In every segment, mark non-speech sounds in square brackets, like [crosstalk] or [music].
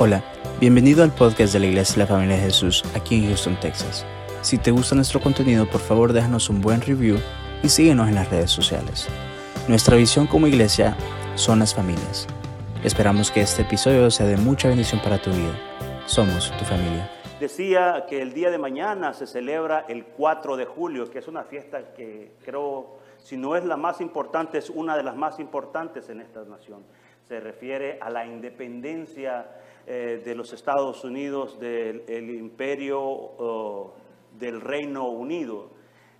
Hola, bienvenido al podcast de la Iglesia de la Familia de Jesús aquí en Houston, Texas. Si te gusta nuestro contenido, por favor déjanos un buen review y síguenos en las redes sociales. Nuestra visión como iglesia son las familias. Esperamos que este episodio sea de mucha bendición para tu vida. Somos tu familia. Decía que el día de mañana se celebra el 4 de julio, que es una fiesta que creo, si no es la más importante, es una de las más importantes en esta nación. Se refiere a la independencia eh, de los Estados Unidos, del imperio del Reino Unido.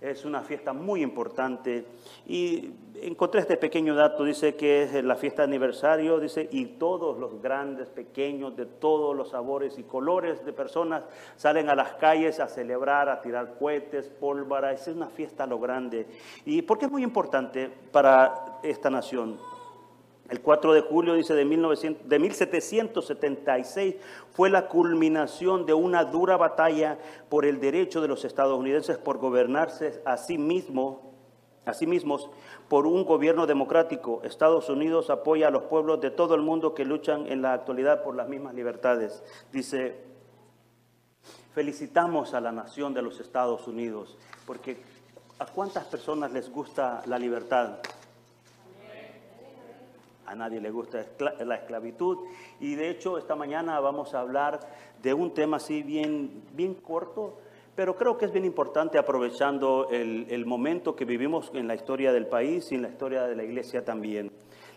Es una fiesta muy importante y encontré este pequeño dato, dice que es la fiesta de aniversario, dice, y todos los grandes, pequeños, de todos los sabores y colores de personas salen a las calles a celebrar, a tirar cohetes, pólvora, es una fiesta a lo grande. ¿Y por qué es muy importante para esta nación? El 4 de julio, dice, de, 1900, de 1776 fue la culminación de una dura batalla por el derecho de los estadounidenses por gobernarse a sí, mismo, a sí mismos por un gobierno democrático. Estados Unidos apoya a los pueblos de todo el mundo que luchan en la actualidad por las mismas libertades. Dice, felicitamos a la nación de los Estados Unidos, porque ¿a cuántas personas les gusta la libertad? A nadie le gusta la esclavitud. Y de hecho, esta mañana vamos a hablar de un tema así bien, bien corto, pero creo que es bien importante aprovechando el, momento que vivimos en la historia del país y en la historia de la iglesia también.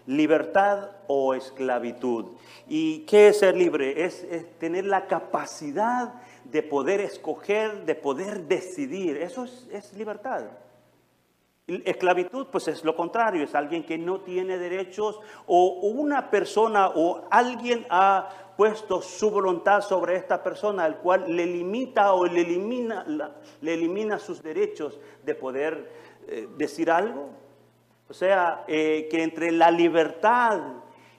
Libertad o esclavitud. ¿Y qué es ser libre? Es, tener la capacidad de poder escoger, de poder decidir. Eso es, es libertad. Esclavitud, pues es lo contrario, es alguien que no tiene derechos o una persona o alguien ha puesto su voluntad sobre esta persona, al cual le limita o le elimina, le elimina sus derechos de poder eh, decir algo. O sea, eh, que entre la libertad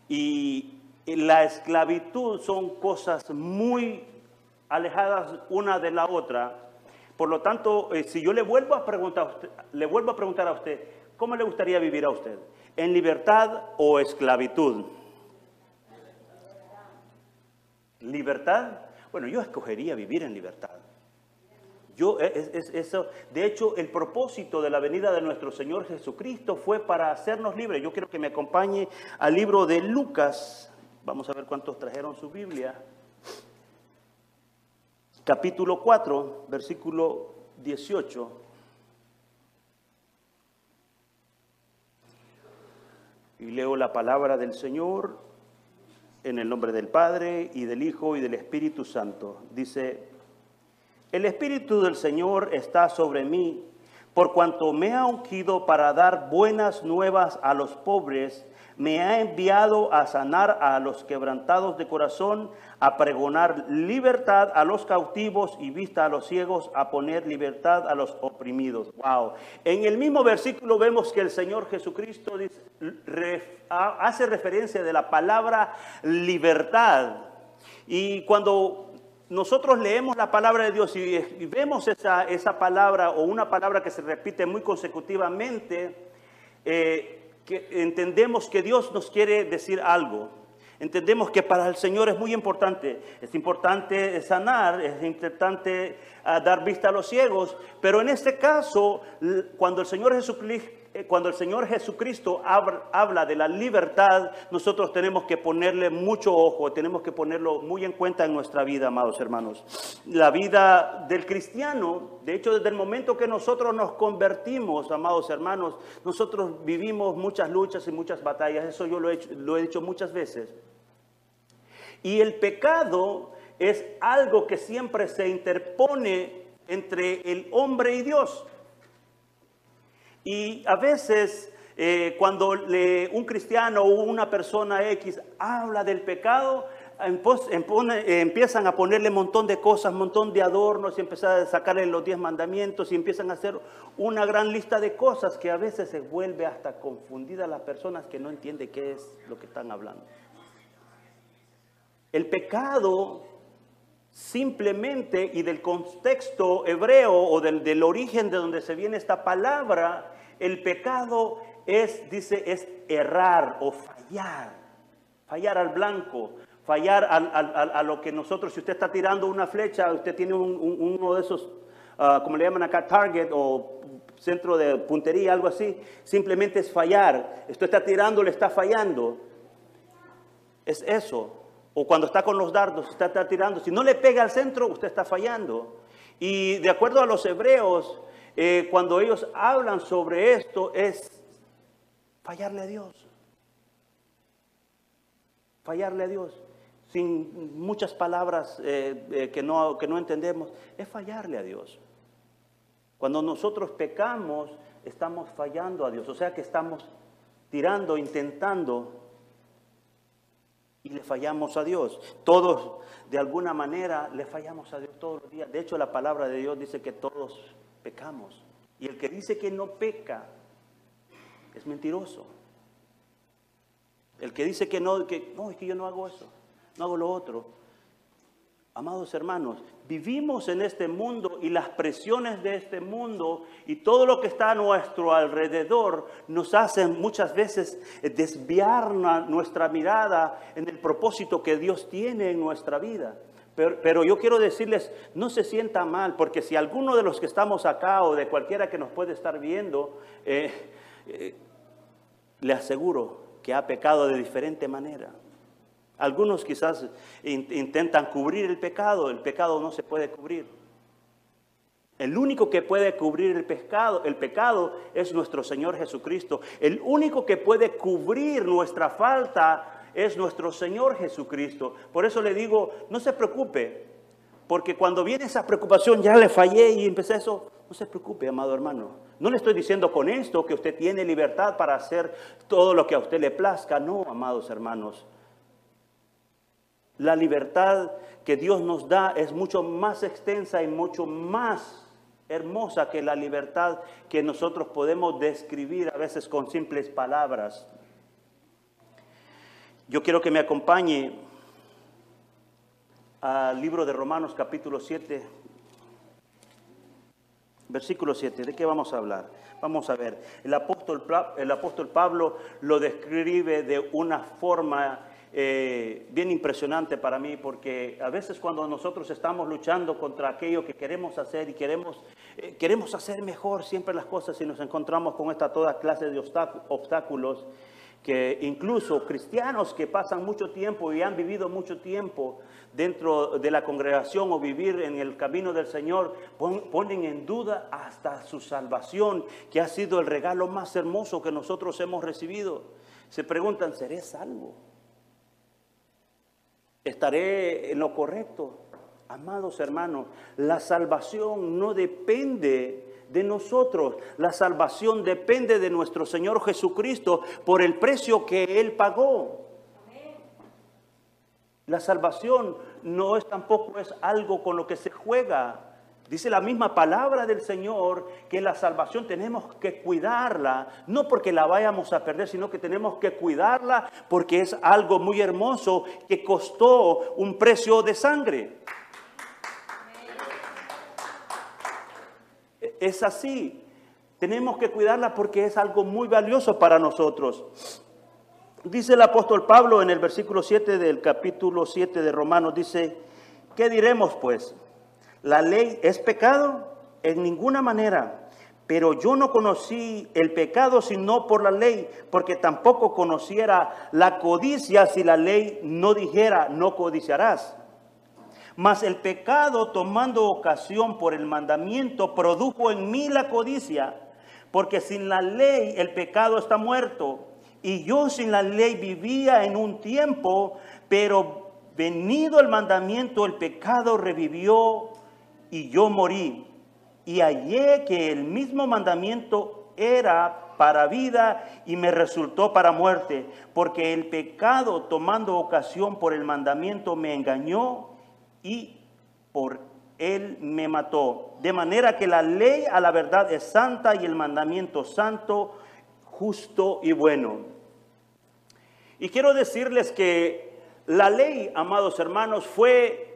y la esclavitud son cosas muy alejadas una de la otra. Por lo tanto, eh, si yo le vuelvo a preguntar a usted, le vuelvo a preguntar a usted, ¿cómo le gustaría vivir a usted? ¿En libertad o esclavitud? ¿Libertad? Bueno, yo escogería vivir en libertad. Yo, eh, es, eso, de hecho, el propósito de la venida de nuestro Señor Jesucristo fue para hacernos libres. Yo quiero que me acompañe al libro de Lucas. Vamos a ver cuántos trajeron su Biblia capítulo 4, versículo 18. Y leo la palabra del Señor en el nombre del Padre y del Hijo y del Espíritu Santo. Dice, el Espíritu del Señor está sobre mí, por cuanto me ha ungido para dar buenas nuevas a los pobres me ha enviado a sanar a los quebrantados de corazón, a pregonar libertad a los cautivos y vista a los ciegos, a poner libertad a los oprimidos. Wow. En el mismo versículo vemos que el Señor Jesucristo hace referencia de la palabra libertad. Y cuando nosotros leemos la palabra de Dios y, vemos esa, esa, palabra o una palabra que se repite muy consecutivamente, eh, que entendemos que Dios nos quiere decir algo. Entendemos que para el Señor es muy importante. Es importante sanar, es importante ah, dar vista a los ciegos, pero en este caso, cuando el Señor Jesucristo cuando el Señor Jesucristo habla de la libertad, nosotros tenemos que ponerle mucho ojo, tenemos que ponerlo muy en cuenta en nuestra vida, amados hermanos. La vida del cristiano, de hecho, desde el momento que nosotros nos convertimos, amados hermanos, nosotros vivimos muchas luchas y muchas batallas, eso yo lo he, lo he dicho muchas veces. Y el pecado es algo que siempre se interpone entre el hombre y Dios. Y a veces eh, cuando un cristiano o una persona X habla del pecado, empiezan a ponerle un montón de cosas, un montón de adornos y empiezan a sacarle los diez mandamientos y empiezan a hacer una gran lista de cosas que a veces se vuelve hasta confundida a las personas que no entienden qué es lo que están hablando. El pecado simplemente y del contexto hebreo o del, origen de donde se viene esta palabra, el pecado es, dice, es errar o fallar, fallar al blanco, fallar a, lo que nosotros, si usted está tirando una flecha, usted tiene uno de esos, ah, como le llaman acá, target o centro de puntería, algo así, simplemente es fallar. Usted está tirando, le está fallando. Es eso. O cuando está con los dardos, está tirando. Si no le pega al centro, usted está fallando. Y de acuerdo a los hebreos, eh, cuando ellos hablan sobre esto, es fallarle a Dios. Fallarle a Dios sin muchas palabras eh, eh, que, no, que no entendemos, es fallarle a Dios. Cuando nosotros pecamos, estamos fallando a Dios, o sea que estamos tirando, intentando y le fallamos a Dios. Todos, de alguna manera, le fallamos a Dios todos los días. De hecho, la palabra de Dios dice que todos pecamos. Y el que dice que no peca es mentiroso. El que dice que no, que no, es que yo no hago eso no hago lo otro. Amados hermanos, vivimos en este mundo y las presiones de este mundo y todo lo que está a nuestro alrededor nos hacen muchas veces desviar nuestra mirada en el propósito que Dios tiene en nuestra vida. Pero, yo quiero decirles, no se sienta mal, porque si alguno de los que estamos acá o de cualquiera que nos puede estar viendo, eh, eh, le aseguro que ha pecado de diferente manera. Algunos quizás intentan cubrir el pecado, el pecado no se puede cubrir. El único que puede cubrir el pecado, el pecado es nuestro Señor Jesucristo. El único que puede cubrir nuestra falta es nuestro Señor Jesucristo. Por eso le digo, no se preocupe, porque cuando viene esa preocupación, ya le fallé y empecé eso, no se preocupe, amado hermano. No le estoy diciendo con esto que usted tiene libertad para hacer todo lo que a usted le plazca. No, amados hermanos. La libertad que Dios nos da es mucho más extensa y mucho más hermosa que la libertad que nosotros podemos describir a veces con simples palabras. Yo quiero que me acompañe al libro de Romanos capítulo 7, versículo 7. ¿De qué vamos a hablar? Vamos a ver, el apóstol, el apóstol Pablo lo describe de una forma eh, bien impresionante para mí porque a veces cuando nosotros estamos luchando contra aquello que queremos hacer y queremos, eh, queremos hacer mejor siempre las cosas y nos encontramos con esta toda clase de obstáculos que incluso cristianos que pasan mucho tiempo y han vivido mucho tiempo dentro de la congregación o vivir en el camino del Señor, ponen en duda hasta su salvación, que ha sido el regalo más hermoso que nosotros hemos recibido. Se preguntan, ¿seré salvo? Estaré en lo correcto. Amados hermanos, la salvación no depende de nosotros, la salvación depende de nuestro Señor Jesucristo por el precio que Él pagó. La salvación no es tampoco es algo con lo que se juega. Dice la misma palabra del Señor que la salvación tenemos que cuidarla, no porque la vayamos a perder, sino que tenemos que cuidarla porque es algo muy hermoso que costó un precio de sangre. Es así, tenemos que cuidarla porque es algo muy valioso para nosotros. Dice el apóstol Pablo en el versículo 7 del capítulo 7 de Romanos, dice, ¿qué diremos pues? ¿La ley es pecado? En ninguna manera. Pero yo no conocí el pecado sino por la ley, porque tampoco conociera la codicia si la ley no dijera, no codiciarás. Mas el pecado, tomando ocasión por el mandamiento, produjo en mí la codicia, porque sin la ley el pecado está muerto. Y yo sin la ley vivía en un tiempo, pero venido el mandamiento, el pecado revivió y yo morí. Y hallé que el mismo mandamiento era para vida y me resultó para muerte, porque el pecado tomando ocasión por el mandamiento me engañó y por él me mató. De manera que la ley a la verdad es santa y el mandamiento santo, justo y bueno. Y quiero decirles que la ley, amados hermanos, fue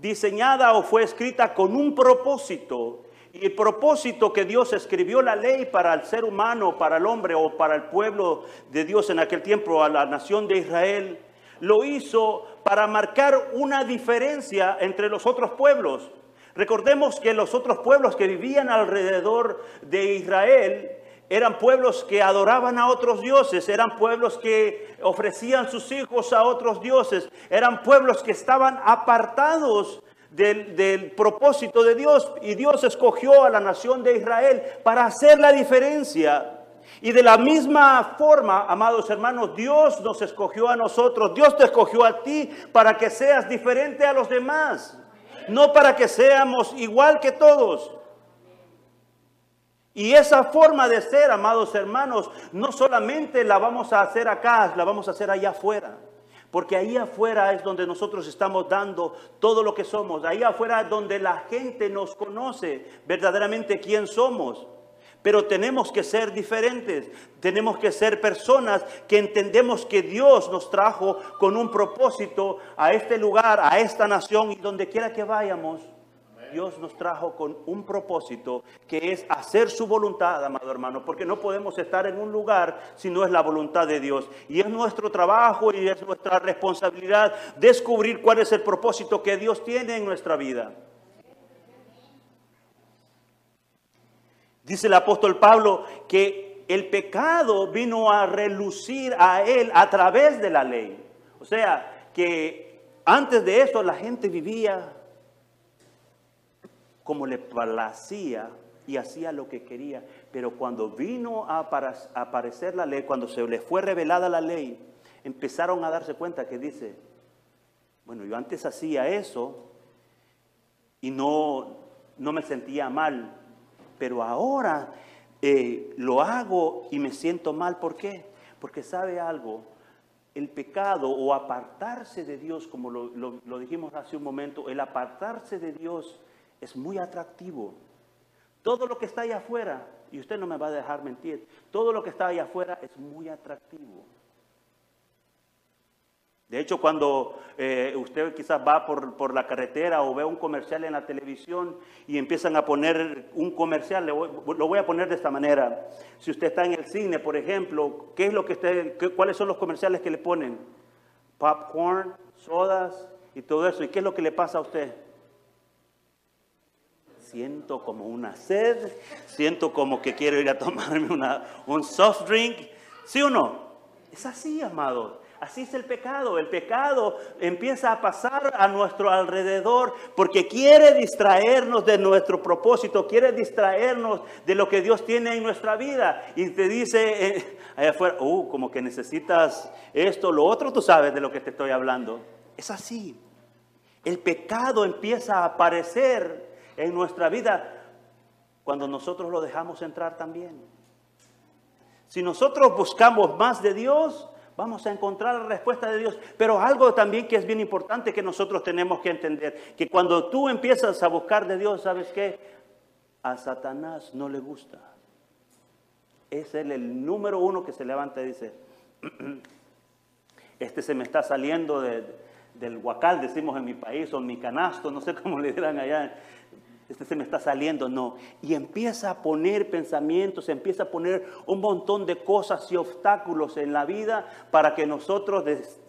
diseñada o fue escrita con un propósito. Y el propósito que Dios escribió la ley para el ser humano, para el hombre o para el pueblo de Dios en aquel tiempo, a la nación de Israel, lo hizo para marcar una diferencia entre los otros pueblos. Recordemos que los otros pueblos que vivían alrededor de Israel eran pueblos que adoraban a otros dioses, eran pueblos que ofrecían sus hijos a otros dioses, eran pueblos que estaban apartados del, propósito de Dios y Dios escogió a la nación de Israel para hacer la diferencia. Y de la misma forma, amados hermanos, Dios nos escogió a nosotros, Dios te escogió a ti para que seas diferente a los demás, no para que seamos igual que todos. Y esa forma de ser, amados hermanos, no solamente la vamos a hacer acá, la vamos a hacer allá afuera. Porque ahí afuera es donde nosotros estamos dando todo lo que somos. Ahí afuera es donde la gente nos conoce verdaderamente quién somos. Pero tenemos que ser diferentes. Tenemos que ser personas que entendemos que Dios nos trajo con un propósito a este lugar, a esta nación y donde quiera que vayamos. Dios nos trajo con un propósito que es hacer su voluntad, amado hermano, porque no podemos estar en un lugar si no es la voluntad de Dios. Y es nuestro trabajo y es nuestra responsabilidad descubrir cuál es el propósito que Dios tiene en nuestra vida. Dice el apóstol Pablo que el pecado vino a relucir a él a través de la ley. O sea, que antes de eso la gente vivía como le placía y hacía lo que quería. Pero cuando vino a aparecer la ley, cuando se le fue revelada la ley, empezaron a darse cuenta que dice, bueno, yo antes hacía eso y no, no me sentía mal, pero ahora eh, lo hago y me siento mal. ¿Por qué? Porque sabe algo, el pecado o apartarse de Dios, como lo, lo dijimos hace un momento, el apartarse de Dios es muy atractivo. Todo lo que está allá afuera, y usted no me va a dejar mentir, todo lo que está allá afuera es muy atractivo. De hecho, cuando eh, usted quizás va por, por, la carretera o ve un comercial en la televisión y empiezan a poner un comercial, lo voy a poner de esta manera. Si usted está en el cine, por ejemplo, ¿qué es lo que usted, ¿cuáles son los comerciales que le ponen? Popcorn, sodas y todo eso. ¿Y qué es lo que le pasa a usted? Siento como una sed, siento como que quiero ir a tomarme una, un soft drink. ¿Sí o no? Es así, amado. Así es el pecado. El pecado empieza a pasar a nuestro alrededor porque quiere distraernos de nuestro propósito, quiere distraernos de lo que Dios tiene en nuestra vida. Y te dice eh, allá afuera, uh, como que necesitas esto, lo otro, tú sabes de lo que te estoy hablando. Es así. El pecado empieza a aparecer en nuestra vida cuando nosotros lo dejamos entrar también. Si nosotros buscamos más de Dios, vamos a encontrar la respuesta de Dios. Pero algo también que es bien importante que nosotros tenemos que entender, que cuando tú empiezas a buscar de Dios, ¿sabes qué? A Satanás no le gusta. Es él el número uno que se levanta y dice, este se me está saliendo del huacal, decimos en mi país, o en mi canasto, no sé cómo le dirán allá este se me está saliendo, no. Y empieza a poner pensamientos, empieza a poner un montón de cosas y obstáculos en la vida para que nosotros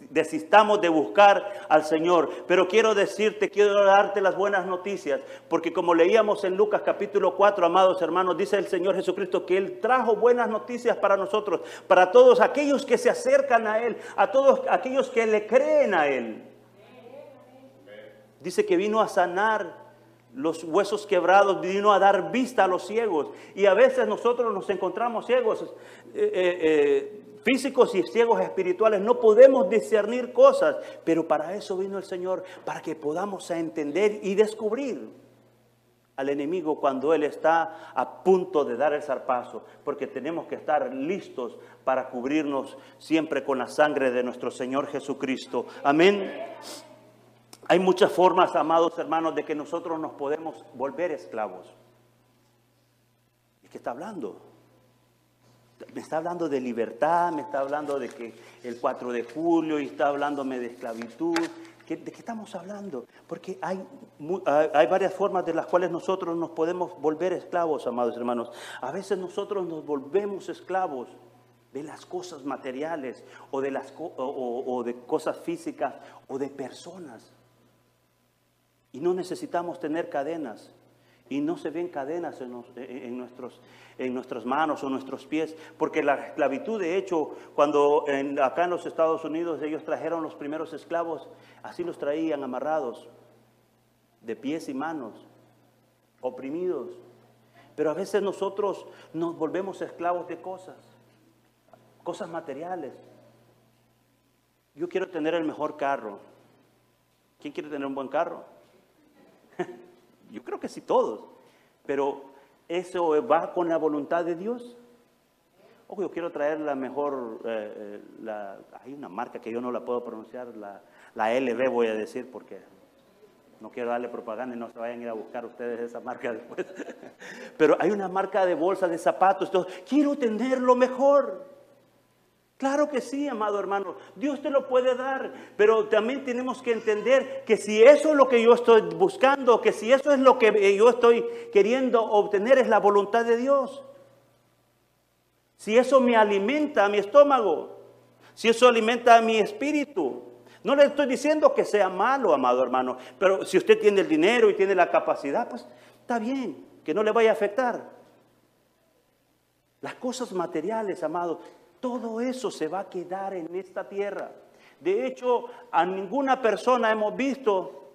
desistamos de buscar al Señor. Pero quiero decirte, quiero darte las buenas noticias, porque como leíamos en Lucas capítulo 4, amados hermanos, dice el Señor Jesucristo que Él trajo buenas noticias para nosotros, para todos aquellos que se acercan a Él, a todos aquellos que le creen a Él. Dice que vino a sanar los huesos quebrados, vino a dar vista a los ciegos. Y a veces nosotros nos encontramos ciegos eh, eh, eh, físicos y ciegos espirituales. No podemos discernir cosas, pero para eso vino el Señor, para que podamos entender y descubrir al enemigo cuando Él está a punto de dar el zarpazo, porque tenemos que estar listos para cubrirnos siempre con la sangre de nuestro Señor Jesucristo. Amén. Hay muchas formas, amados hermanos, de que nosotros nos podemos volver esclavos. ¿Y qué está hablando? Me está hablando de libertad, me está hablando de que el 4 de julio y está hablándome de esclavitud. ¿De qué estamos hablando? Porque hay, hay varias formas de las cuales nosotros nos podemos volver esclavos, amados hermanos. A veces nosotros nos volvemos esclavos de las cosas materiales o de, las, o de cosas físicas o de personas. Y no necesitamos tener cadenas. Y no se ven cadenas en, nuestros, en nuestras manos o nuestros pies, porque la esclavitud, de hecho, cuando acá en los Estados Unidos ellos trajeron los primeros esclavos, así los traían amarrados, de pies y manos, oprimidos. Pero a veces nosotros nos volvemos esclavos de cosas, cosas materiales. Yo quiero tener el mejor carro. ¿Quién quiere tener un buen carro? Yo creo que sí todos, pero ¿eso va con la voluntad de Dios? O yo quiero traer la mejor, eh, eh, hay una marca que yo no la puedo pronunciar, la, la LB voy a decir porque no quiero darle propaganda y no se vayan a ir a buscar ustedes esa marca [laughs] después. Pero hay una marca de bolsa de zapatos, entonces quiero tener lo mejor. Claro que sí, amado hermano, Dios te lo puede dar, pero también tenemos que entender que si eso es lo que yo estoy buscando, que si eso es lo que yo estoy queriendo obtener, es la voluntad de Dios. Si eso me alimenta a mi estómago, si eso alimenta a mi espíritu, no le estoy diciendo que sea malo, amado hermano, pero si usted tiene el dinero y tiene la capacidad, pues está bien, que no le vaya a afectar. Las cosas materiales, amado, todo eso se va a quedar en esta tierra. De hecho, a ninguna persona hemos visto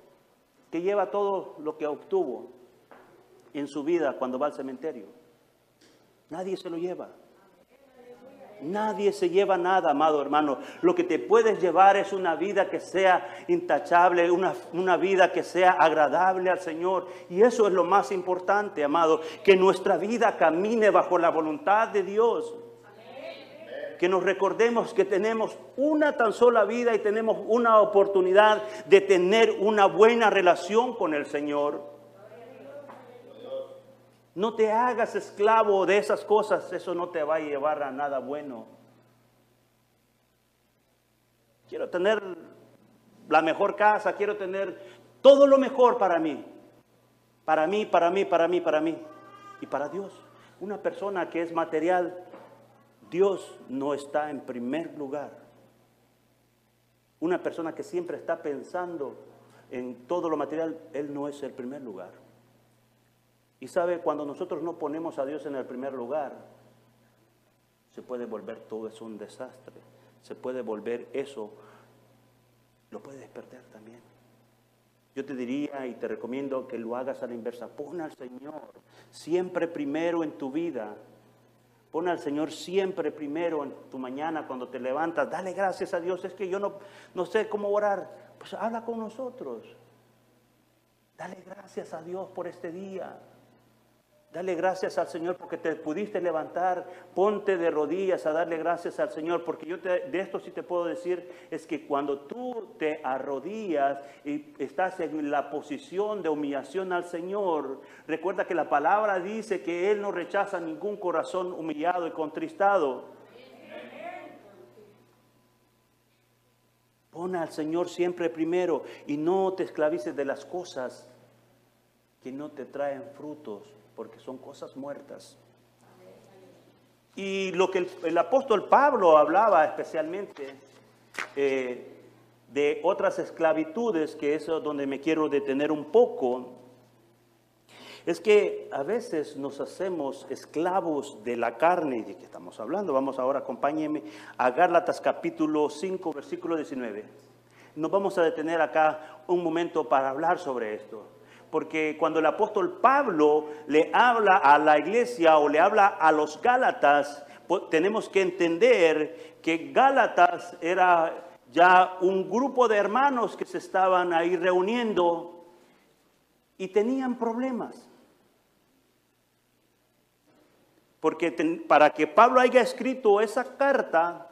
que lleva todo lo que obtuvo en su vida cuando va al cementerio. Nadie se lo lleva. Nadie se lleva nada, amado hermano. Lo que te puedes llevar es una vida que sea intachable, una, una, vida que sea agradable al Señor. Y eso es lo más importante, amado, que nuestra vida camine bajo la voluntad de Dios que nos recordemos que tenemos una tan sola vida y tenemos una oportunidad de tener una buena relación con el Señor. No te hagas esclavo de esas cosas, eso no te va a llevar a nada bueno. Quiero tener la mejor casa, quiero tener todo lo mejor para mí. Para mí, para mí, para mí, para mí. Y para Dios. Una persona que es material Dios no está en primer lugar. Una persona que siempre está pensando en todo lo material, Él no es el primer lugar. Y sabe, cuando nosotros no ponemos a Dios en el primer lugar, se puede volver todo eso un desastre. Se puede volver eso, lo puedes perder también. Yo te diría y te recomiendo que lo hagas a la inversa. Pon al Señor siempre primero en tu vida Pon al Señor siempre primero en tu mañana cuando te levantas. Dale gracias a Dios. Es que yo no, no sé cómo orar. Pues habla con nosotros. Dale gracias a Dios por este día. Dale gracias al Señor porque te pudiste levantar. Ponte de rodillas a darle gracias al Señor. Porque yo de esto sí te puedo decir es que cuando tú te arrodillas y estás en la posición de humillación al Señor, recuerda que la palabra dice que Él no rechaza ningún corazón humillado y contristado. Pon al Señor siempre primero y no te esclavices de las cosas que no te traen frutos porque son cosas muertas. Y lo que el, apóstol Pablo hablaba especialmente eh, de otras esclavitudes, que es donde me quiero detener un poco, es que a veces nos hacemos esclavos de la carne, de que estamos hablando. Vamos ahora, acompáñenme a Gálatas capítulo 5, versículo 19. Nos vamos a detener acá un momento para hablar sobre esto porque cuando el apóstol Pablo le habla a la iglesia o le habla a los Gálatas, tenemos que entender que Gálatas era ya un grupo de hermanos que se estaban ahí reuniendo y tenían problemas. Porque para que Pablo haya escrito esa carta,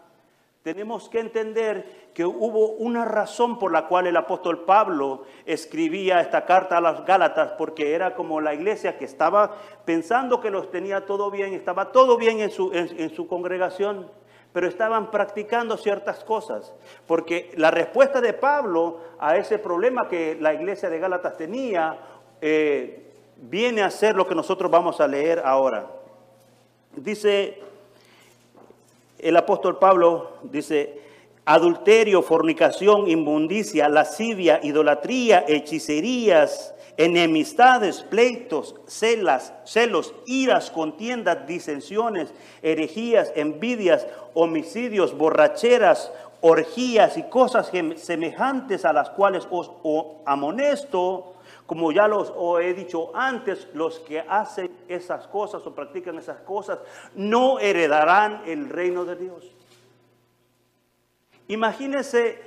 tenemos que entender que hubo una razón por la cual el apóstol Pablo escribía esta carta a las Gálatas, porque era como la iglesia que estaba pensando que los tenía todo bien, estaba todo bien en su, en, su congregación, pero estaban practicando ciertas cosas, porque la respuesta de Pablo a ese problema que la iglesia de Gálatas tenía eh, viene a ser lo que nosotros vamos a leer ahora. Dice el apóstol Pablo dice, adulterio, fornicación, inmundicia, lascivia, idolatría, hechicerías, enemistades, pleitos, celas, celos, iras, contiendas, disensiones, herejías, envidias, homicidios, borracheras, orgías y cosas semejantes a las cuales os amonesto, como ya los he dicho antes, los que hacen esas cosas o practican esas cosas no heredarán el reino de Dios. Imagínense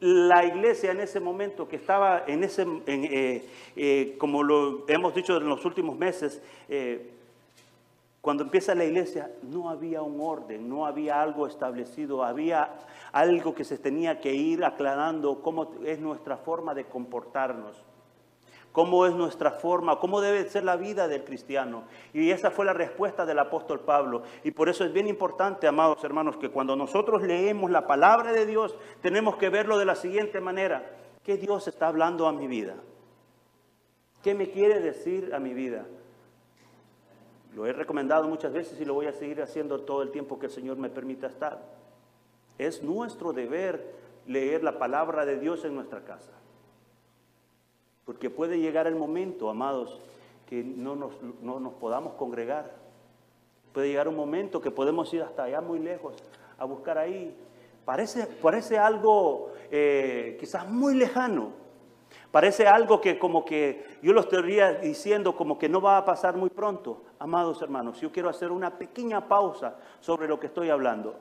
la iglesia en ese momento que estaba en ese, eh, eh, como lo hemos dicho en los últimos meses, eh, cuando empieza la iglesia no había un orden, no había algo establecido, había algo que se tenía que ir aclarando cómo es nuestra forma de comportarnos cómo es nuestra forma, cómo debe ser la vida del cristiano. Y esa fue la respuesta del apóstol Pablo. Y por eso es bien importante, amados hermanos, que cuando nosotros leemos la palabra de Dios, tenemos que verlo de la siguiente manera. ¿Qué Dios está hablando a mi vida? ¿Qué me quiere decir a mi vida? Lo he recomendado muchas veces y lo voy a seguir haciendo todo el tiempo que el Señor me permita estar. Es nuestro deber leer la palabra de Dios en nuestra casa. Porque puede llegar el momento, amados, que no nos, nos podamos congregar. Puede llegar un momento que podemos ir hasta allá muy lejos a buscar ahí. Parece, parece algo eh, quizás muy lejano. Parece algo que como que yo lo estaría diciendo como que no va a pasar muy pronto. Amados hermanos, yo quiero hacer una pequeña pausa sobre lo que estoy hablando.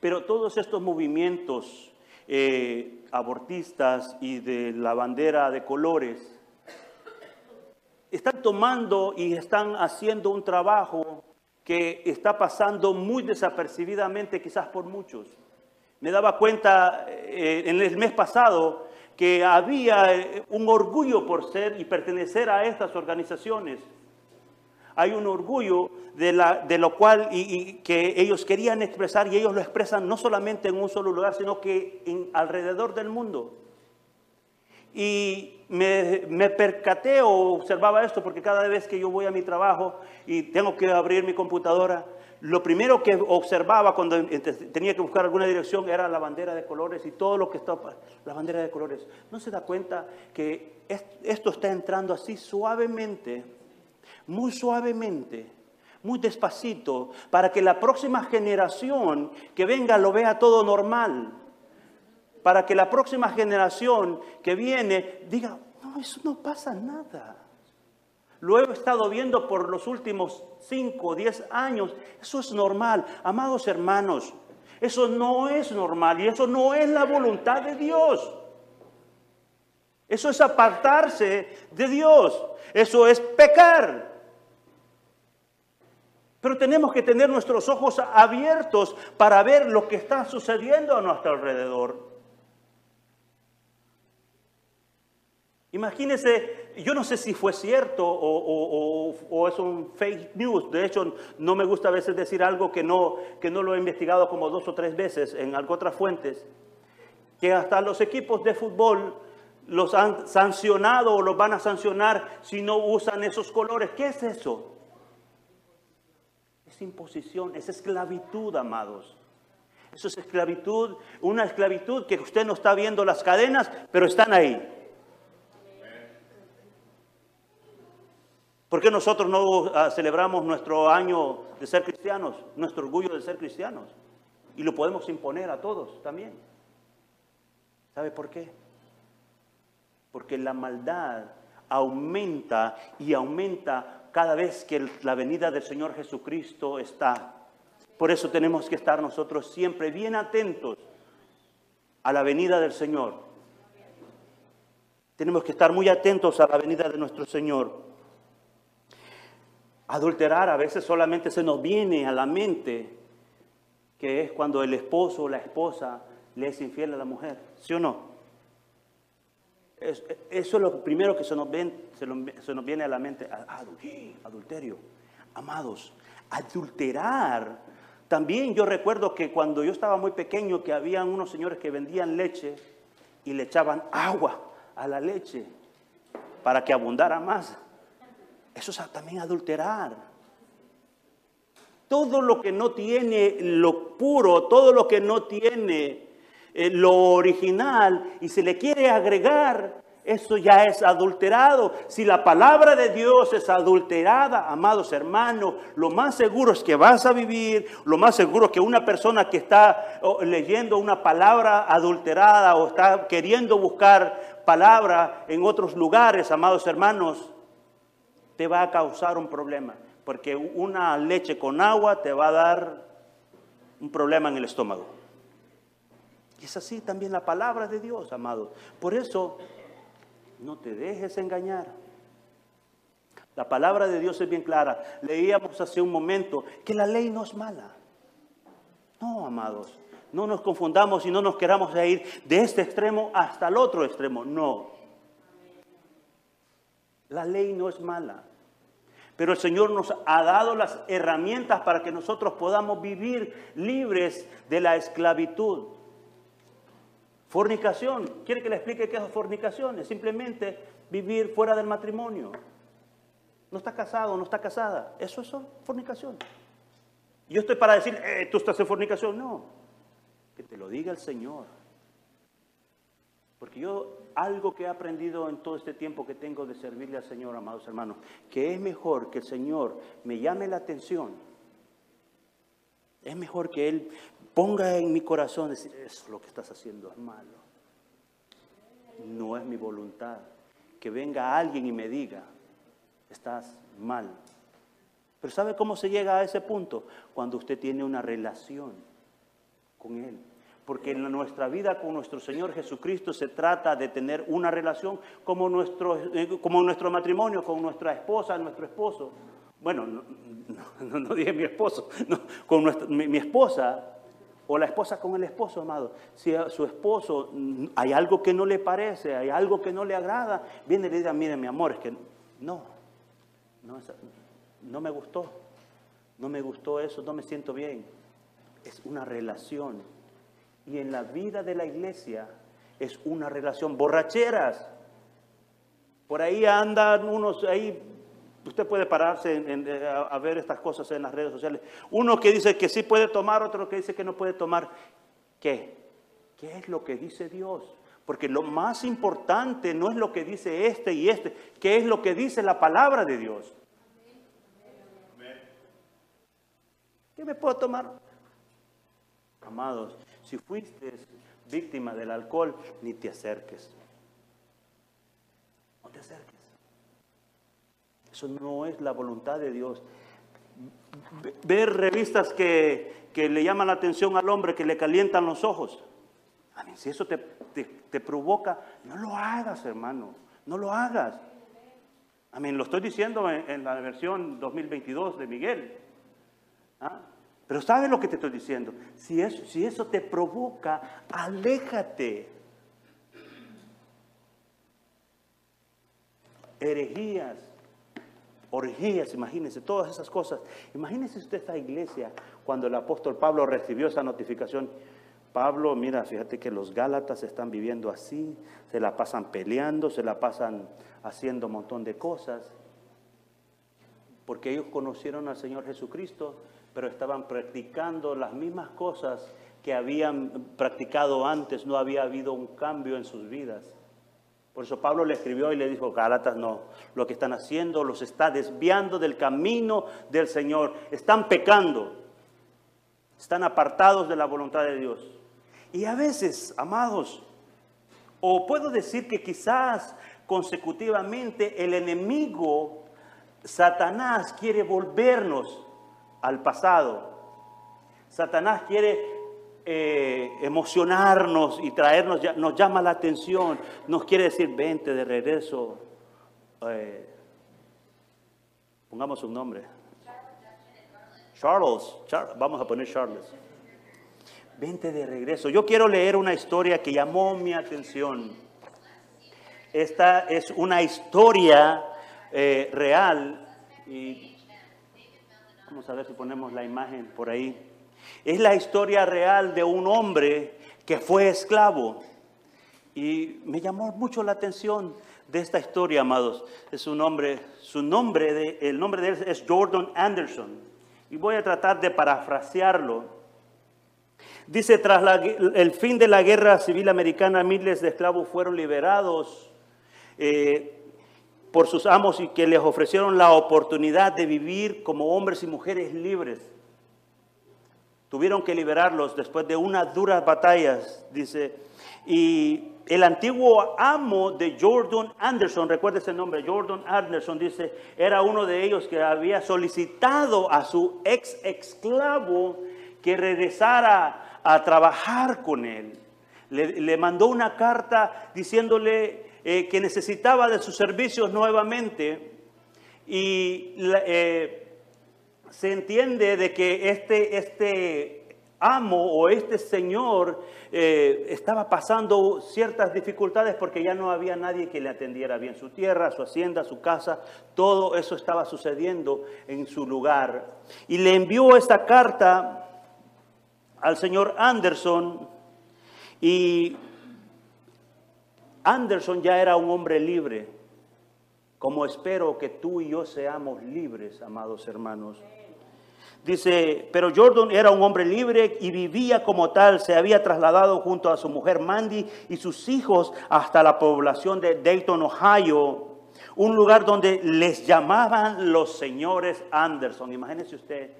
Pero todos estos movimientos eh, abortistas y de la bandera de colores, están tomando y están haciendo un trabajo que está pasando muy desapercibidamente quizás por muchos. Me daba cuenta eh, en el mes pasado que había eh, un orgullo por ser y pertenecer a estas organizaciones hay un orgullo de, lo cual y, que ellos querían expresar y ellos lo expresan no solamente en un solo lugar, sino que alrededor del mundo. Y me, me, percaté o observaba esto porque cada vez que yo voy a mi trabajo y tengo que abrir mi computadora, lo primero que observaba cuando tenía que buscar alguna dirección era la bandera de colores y todo lo que está, la bandera de colores. ¿No se da cuenta que esto está entrando así suavemente muy suavemente, muy despacito, para que la próxima generación que venga lo vea todo normal. Para que la próxima generación que viene diga, no, eso no pasa nada. Lo he estado viendo por los últimos 5 o 10 años. Eso es normal. Amados hermanos, eso no es normal y eso no es la voluntad de Dios. Eso es apartarse de Dios. Eso es pecar. Pero tenemos que tener nuestros ojos abiertos para ver lo que está sucediendo a nuestro alrededor. Imagínense, yo no sé si fue cierto o, es un fake news. De hecho, no me gusta a veces decir algo que no, que no lo he investigado como dos o tres veces en otras fuentes. Que hasta los equipos de fútbol los han sancionado o los van a sancionar si no usan esos colores. ¿Qué es eso? Es imposición, es esclavitud, amados. Eso es esclavitud, una esclavitud que usted no está viendo las cadenas, pero están ahí. ¿Por qué nosotros no ah, celebramos nuestro año de ser cristianos, nuestro orgullo de ser cristianos? Y lo podemos imponer a todos también. ¿Sabe por qué? Porque la maldad aumenta y aumenta cada vez que la venida del Señor Jesucristo está. Por eso tenemos que estar nosotros siempre bien atentos a la venida del Señor. Tenemos que estar muy atentos a la venida de nuestro Señor. Adulterar a veces solamente se nos viene a la mente que es cuando el esposo o la esposa le es infiel a la mujer, ¿sí o no? Eso es lo primero que se nos, se nos viene a la mente. Adulterio. Amados, adulterar. También yo recuerdo que cuando yo estaba muy pequeño que había unos señores que vendían leche y le echaban agua a la leche para que abundara más. Eso es también adulterar. Todo lo que no tiene lo puro, todo lo que no tiene eh, lo original y se le quiere agregar, eso ya es adulterado. Si la palabra de Dios es adulterada, amados hermanos, lo más seguro es que vas a vivir, lo más seguro es que una persona que está leyendo una palabra adulterada o está queriendo buscar palabra en otros lugares, amados hermanos, te va a causar un problema porque una leche con agua te va a dar un problema en el estómago. Y es así también la palabra de Dios, amado. Por eso, no te dejes engañar. La palabra de Dios es bien clara. Leíamos hace un momento que la ley no es mala. No, amados. No nos confundamos y no nos queramos ir de este extremo hasta el otro extremo. No. La ley no es mala. Pero el Señor nos ha dado las herramientas para que nosotros podamos vivir libres de la esclavitud. Fornicación. ¿Quiere que le explique qué es fornicación? Es simplemente vivir fuera del matrimonio. No está casado, no está casada. Eso es fornicación. Yo estoy para decir, eh, tú estás en fornicación. No. Que te lo diga el Señor. Porque yo algo que he aprendido en todo este tiempo que tengo de servirle al Señor, amados hermanos, que es mejor que el Señor me llame la atención. Es mejor que Él ponga en mi corazón decir, eso lo que estás haciendo es malo. No es mi voluntad. Que venga alguien y me diga, estás mal. Pero ¿sabe cómo se llega a ese punto? Cuando usted tiene una relación con Él. Porque en nuestra vida con nuestro Señor Jesucristo se trata de tener una relación como nuestro, eh, como nuestro matrimonio, con nuestra esposa, nuestro esposo. Bueno, no, [laughs] dije mi esposo, con mi, esposa o la esposa con el esposo, amado. Si a su esposo mm, hay algo que no le parece, hay algo que no le agrada, viene y le dice, mire mi amor, es que no, no, no me gustó, no me gustó eso, no me siento bien. Es una relación y en la vida de la iglesia es una relación. Borracheras. Por ahí andan unos, ahí usted puede pararse a, ver estas cosas en las redes sociales. Uno que dice que sí puede tomar, otro que dice que no puede tomar. ¿Qué? ¿Qué es lo que dice Dios? Porque lo más importante no es lo que dice este y este, ¿qué es lo que dice la palabra de Dios? ¿Qué me puedo tomar? Amados, si fuiste víctima del alcohol, ni te acerques. No te acerques. Eso no es la voluntad de Dios. Ver revistas que, le llaman la atención al hombre, que le calientan los ojos. si eso te, provoca, no lo hagas, hermano. No lo hagas. Amén. Lo estoy diciendo en, en la versión 2022 de Miguel. ¿Ah? Pero ¿sabes lo que te estoy diciendo? Si eso, si eso te provoca, aléjate. Herejías, orgías, imagínense, todas esas cosas. Imagínense usted esta iglesia cuando el apóstol Pablo recibió esa notificación. Pablo, mira, fíjate que los Gálatas están viviendo así, se la pasan peleando, se la pasan haciendo un montón de cosas, porque ellos conocieron al Señor Jesucristo pero estaban practicando las mismas cosas que habían practicado antes, no había habido un cambio en sus vidas. Por eso Pablo le escribió y le dijo, Gálatas, no, lo que están haciendo los está desviando del camino del Señor, están pecando, están apartados de la voluntad de Dios. Y a veces, amados, o puedo decir que quizás consecutivamente el enemigo, Satanás, quiere volvernos al pasado. Satanás quiere eh, emocionarnos y traernos, nos llama la atención, nos quiere decir, vente de regreso. Eh, pongamos un nombre. Charles, vamos a poner Charles. Vente de regreso. Yo quiero leer una historia que llamó mi atención. Esta es una historia eh, real y Vamos a ver si ponemos la imagen por ahí. Es la historia real de un hombre que fue esclavo. Y me llamó mucho la atención de esta historia, amados. Es un hombre, su nombre, de, el nombre de él es Jordan Anderson. Y voy a tratar de parafrasearlo. Dice, tras el fin de la guerra civil americana, miles de esclavos fueron liberados eh, por sus amos y que les ofrecieron la oportunidad de vivir como hombres y mujeres libres. Tuvieron que liberarlos después de unas duras batallas, dice. Y el antiguo amo de Jordan Anderson, recuerda ese nombre, Jordan Anderson, dice, era uno de ellos que había solicitado a su ex esclavo que regresara a trabajar con él. Le, mandó una carta diciéndole eh, que necesitaba de sus servicios nuevamente y eh, se entiende de que este, este amo o este señor eh, estaba pasando ciertas dificultades porque ya no había nadie que le atendiera bien su tierra, su hacienda, su casa, todo eso estaba sucediendo en su lugar. Y le envió esta carta al señor Anderson y Anderson ya era un hombre libre, como espero que tú y yo seamos libres, amados hermanos. Dice, pero Jordan era un hombre libre y vivía como tal. Se había trasladado junto a su mujer Mandy y sus hijos hasta la población de Dayton, Ohio, un lugar donde les llamaban los señores Anderson. Imagínese usted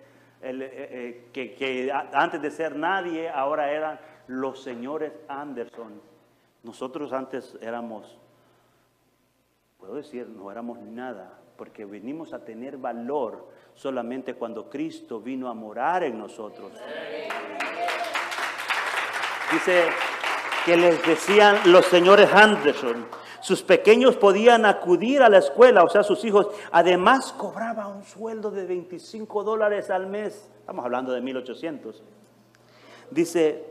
eh, eh, que, que antes de ser nadie, ahora eran los señores Anderson. Nosotros antes éramos, puedo decir, no éramos nada, porque venimos a tener valor solamente cuando Cristo vino a morar en nosotros. Dice que les decían los señores Anderson, sus pequeños podían acudir a la escuela, o sea, sus hijos. Además, cobraba un sueldo de 25 dólares al mes. Estamos hablando de 1800. Dice,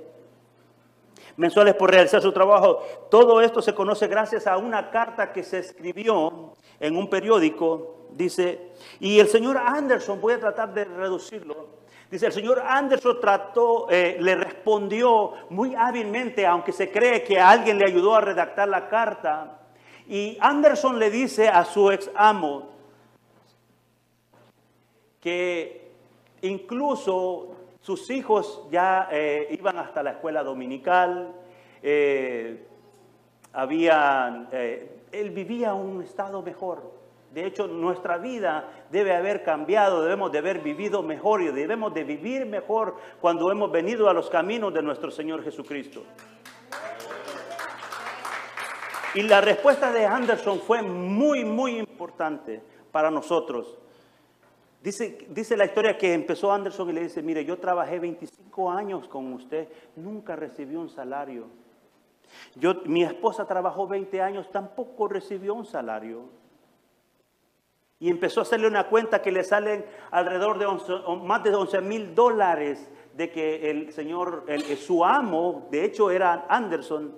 mensuales por realizar su trabajo. Todo esto se conoce gracias a una carta que se escribió en un periódico Dice, y el señor Anderson, voy a tratar de reducirlo. Dice, el señor Anderson trató, eh, le respondió muy hábilmente, aunque se cree que alguien le ayudó a redactar la carta. Y Anderson le dice a su ex amo que incluso sus hijos ya eh, iban hasta la escuela dominical, eh, habían, él vivía un estado mejor. De hecho, nuestra vida debe haber cambiado, debemos de haber vivido mejor y debemos de vivir mejor cuando hemos venido a los caminos de nuestro Señor Jesucristo. Y la respuesta de Anderson fue muy, muy importante para nosotros. Dice, dice la historia que empezó Anderson y le dice, mire, yo trabajé 25 años con usted, nunca recibí un salario. Yo, mi esposa trabajó 20 años, tampoco recibió un salario. Y empezó a hacerle una cuenta que le salen alrededor de más de 11 mil dólares de que el señor, el, su amo, de hecho era Anderson,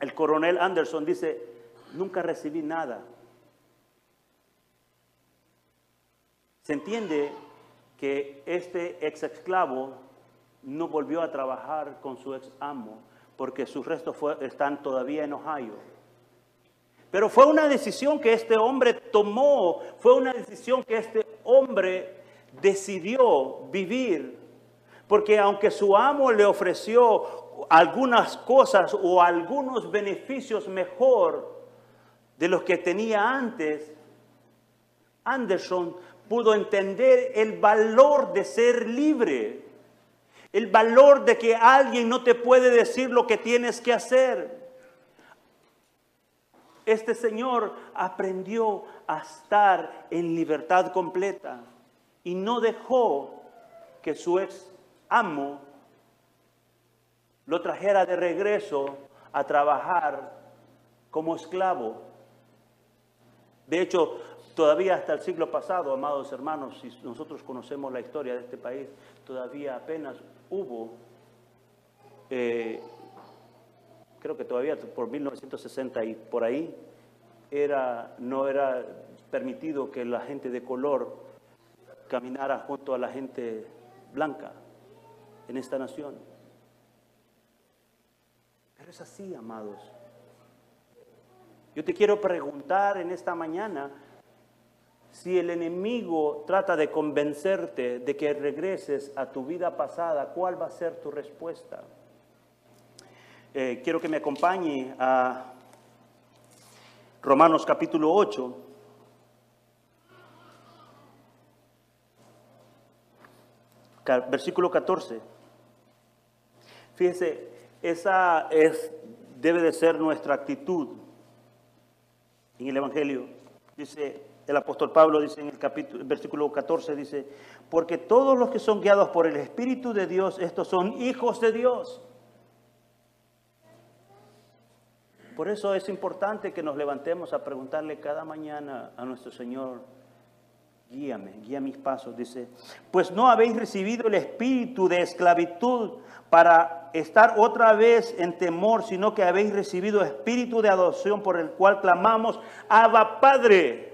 el coronel Anderson dice, nunca recibí nada. Se entiende que este ex esclavo no volvió a trabajar con su ex amo porque sus restos están todavía en Ohio. Pero fue una decisión que este hombre tomó, fue una decisión que este hombre decidió vivir. Porque aunque su amo le ofreció algunas cosas o algunos beneficios mejor de los que tenía antes, Anderson pudo entender el valor de ser libre, el valor de que alguien no te puede decir lo que tienes que hacer. Este señor aprendió a estar en libertad completa y no dejó que su ex amo lo trajera de regreso a trabajar como esclavo. De hecho, todavía hasta el siglo pasado, amados hermanos, si nosotros conocemos la historia de este país, todavía apenas hubo eh, creo que todavía por 1960 y por ahí, era, no era permitido que la gente de color caminara junto a la gente blanca en esta nación. Pero es así, amados. Yo te quiero preguntar en esta mañana Si el enemigo trata de convencerte de que regreses a tu vida pasada, ¿cuál va a ser tu respuesta? Eh, quiero que me acompañe a Romanos capítulo 8. Versículo 14. Fíjese, esa es, debe de ser nuestra actitud en el Evangelio. Dice el apóstol Pablo, dice en el capítulo, versículo 14, dice, porque todos los que son guiados por el Espíritu de Dios, estos son hijos de Dios. Por eso es importante que nos levantemos a preguntarle cada mañana a nuestro Señor, guíame, guía mis pasos, dice, pues no habéis recibido el espíritu de esclavitud para estar otra vez en temor, sino que habéis recibido espíritu de adopción por el cual clamamos, Abba Padre.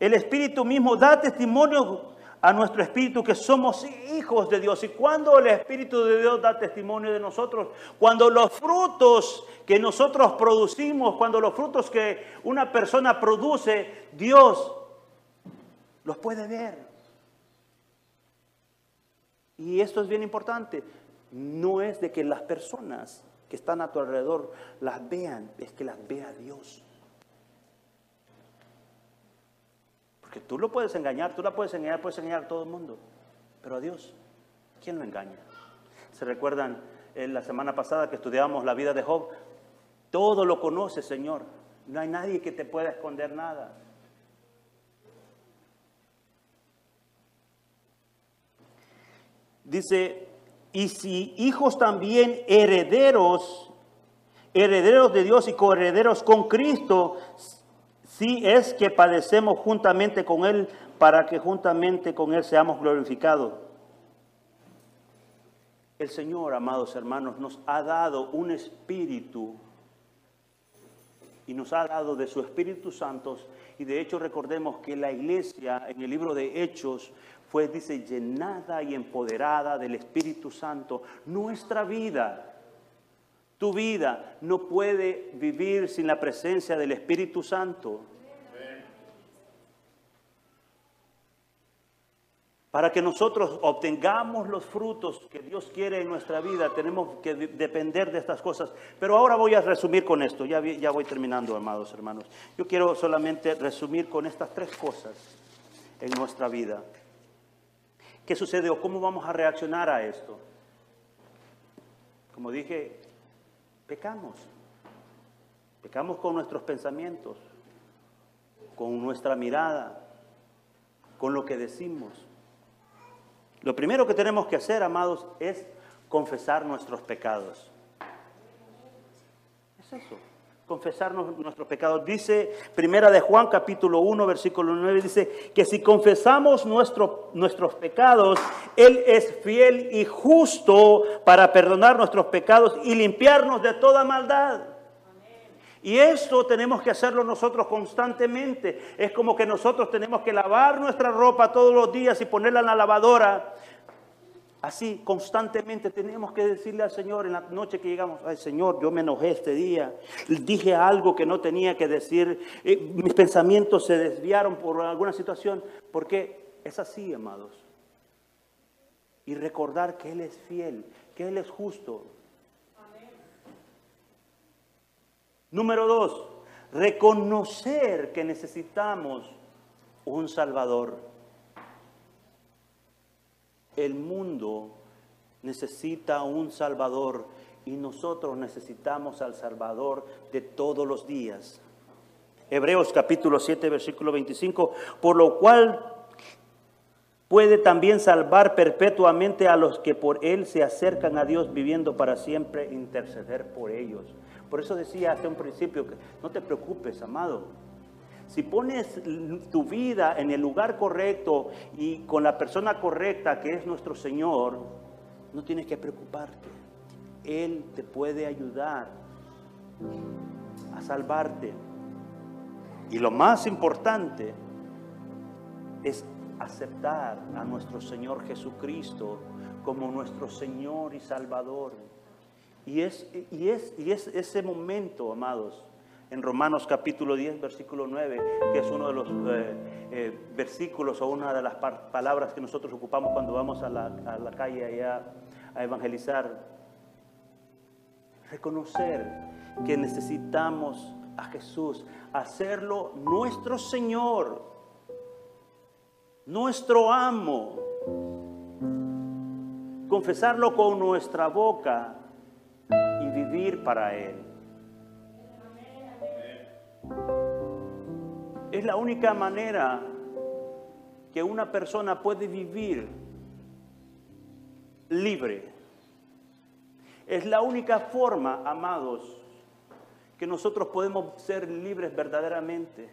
El Espíritu mismo da testimonio a nuestro espíritu que somos hijos de Dios. ¿Y cuando el Espíritu de Dios da testimonio de nosotros? Cuando los frutos que nosotros producimos, cuando los frutos que una persona produce, Dios los puede ver. Y esto es bien importante. No es de que las personas que están a tu alrededor las vean, es que las vea Dios. Porque tú lo puedes engañar, tú la puedes engañar, puedes engañar a todo el mundo. Pero a Dios, ¿quién lo engaña? ¿Se recuerdan en la semana pasada que estudiábamos la vida de Job? Todo lo conoce, Señor. No hay nadie que te pueda esconder nada. Dice, y si hijos también herederos, herederos de Dios y coherederos con Cristo, si es que padecemos juntamente con Él para que juntamente con Él seamos glorificados. El Señor, amados hermanos, nos ha dado un espíritu y nos ha dado de su Espíritu Santo. Y de hecho recordemos que la iglesia en el libro de Hechos fue, dice, llenada y empoderada del Espíritu Santo. Nuestra vida tu vida no puede vivir sin la presencia del Espíritu Santo. Para que nosotros obtengamos los frutos que Dios quiere en nuestra vida, tenemos que depender de estas cosas. Pero ahora voy a resumir con esto, ya, voy terminando, amados hermanos. Yo quiero solamente resumir con estas tres cosas en nuestra vida. ¿Qué sucede o cómo vamos a reaccionar a esto? Como dije, pecamos. Pecamos con nuestros pensamientos, con nuestra mirada, con lo que decimos. Lo primero que tenemos que hacer, amados, es confesar nuestros pecados. Es eso confesarnos nuestros pecados. Dice Primera de Juan capítulo 1 versículo 9 dice que si confesamos nuestro, nuestros pecados, él es fiel y justo para perdonar nuestros pecados y limpiarnos de toda maldad. Y esto tenemos que hacerlo nosotros constantemente. Es como que nosotros tenemos que lavar nuestra ropa todos los días y ponerla en la lavadora Así constantemente tenemos que decirle al Señor en la noche que llegamos, ay Señor, yo me enojé este día, dije algo que no tenía que decir, eh, mis pensamientos se desviaron por alguna situación, porque es así, amados. Y recordar que Él es fiel, que Él es justo. Número dos, reconocer que necesitamos un Salvador. El mundo necesita un Salvador y nosotros necesitamos al Salvador de todos los días. Hebreos capítulo 7, versículo 25, por lo cual puede también salvar perpetuamente a los que por Él se acercan a Dios viviendo para siempre, interceder por ellos. Por eso decía hace un principio que no te preocupes, amado, si pones tu vida en el lugar correcto y con la persona correcta que es nuestro Señor, no tienes que preocuparte. Él te puede ayudar a salvarte. Y lo más importante es aceptar a nuestro Señor Jesucristo como nuestro Señor y Salvador. Y es, y es, y es ese momento, amados, en Romanos capítulo 10, versículo 9, que es uno de los eh, eh, versículos o una de las palabras que nosotros ocupamos cuando vamos a la, a la calle allá a evangelizar. Reconocer que necesitamos a Jesús, hacerlo nuestro Señor, nuestro amo, confesarlo con nuestra boca y vivir para Él. Es la única manera que una persona puede vivir libre. Es la única forma, amados, que nosotros podemos ser libres verdaderamente.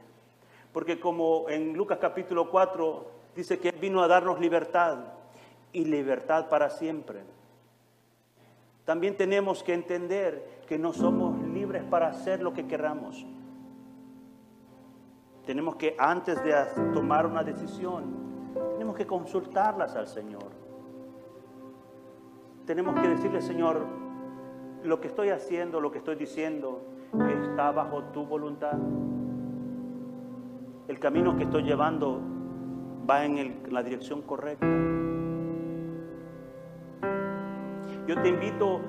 Porque como en Lucas capítulo 4 dice que vino a darnos libertad y libertad para siempre. También tenemos que entender que no somos libres para hacer lo que queramos. Tenemos que, antes de tomar una decisión, tenemos que consultarlas al Señor. Tenemos que decirle, Señor, lo que estoy haciendo, lo que estoy diciendo, está bajo tu voluntad. El camino que estoy llevando va en la dirección correcta. Yo te invito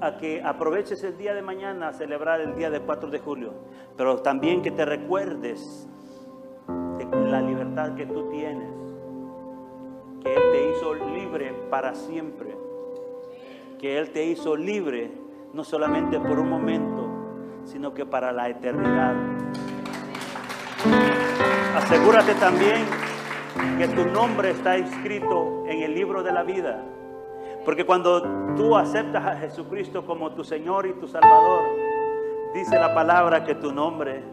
a, que aproveches el día de mañana a celebrar el día del 4 de julio, pero también que te recuerdes de la libertad que tú tienes, que Él te hizo libre para siempre, que Él te hizo libre no solamente por un momento, sino que para la eternidad. Asegúrate también que tu nombre está escrito en el libro de la vida. Porque cuando tú aceptas a Jesucristo como tu Señor y tu Salvador, dice la palabra que tu nombre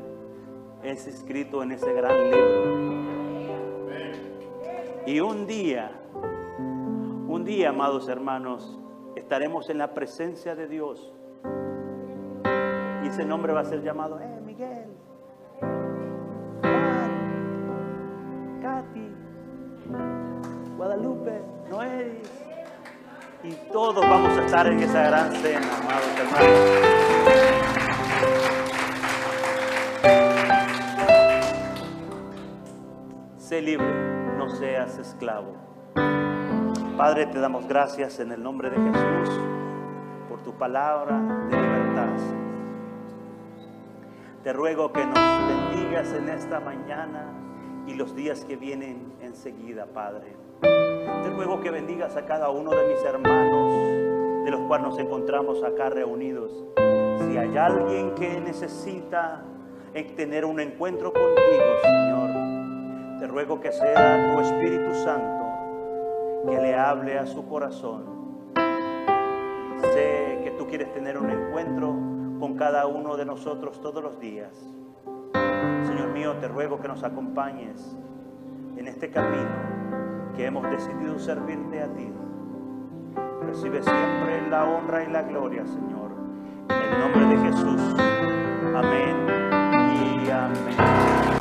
es escrito en ese gran libro. Y un día, un día, amados hermanos, estaremos en la presencia de Dios. Y ese nombre va a ser llamado, eh, Miguel, Juan, Katy, Guadalupe, Noé. Y todos vamos a estar en esa gran cena, amados hermanos. Sé libre, no seas esclavo. Padre, te damos gracias en el nombre de Jesús por tu palabra de libertad. Te ruego que nos bendigas en esta mañana y los días que vienen enseguida, Padre. Te ruego que bendigas a cada uno de mis hermanos, de los cuales nos encontramos acá reunidos. Si hay alguien que necesita tener un encuentro contigo, Señor, te ruego que sea tu Espíritu Santo que le hable a su corazón. Sé que tú quieres tener un encuentro con cada uno de nosotros todos los días. Señor mío, te ruego que nos acompañes en este camino que hemos decidido servirte a ti. Recibe siempre la honra y la gloria, Señor. En el nombre de Jesús. Amén.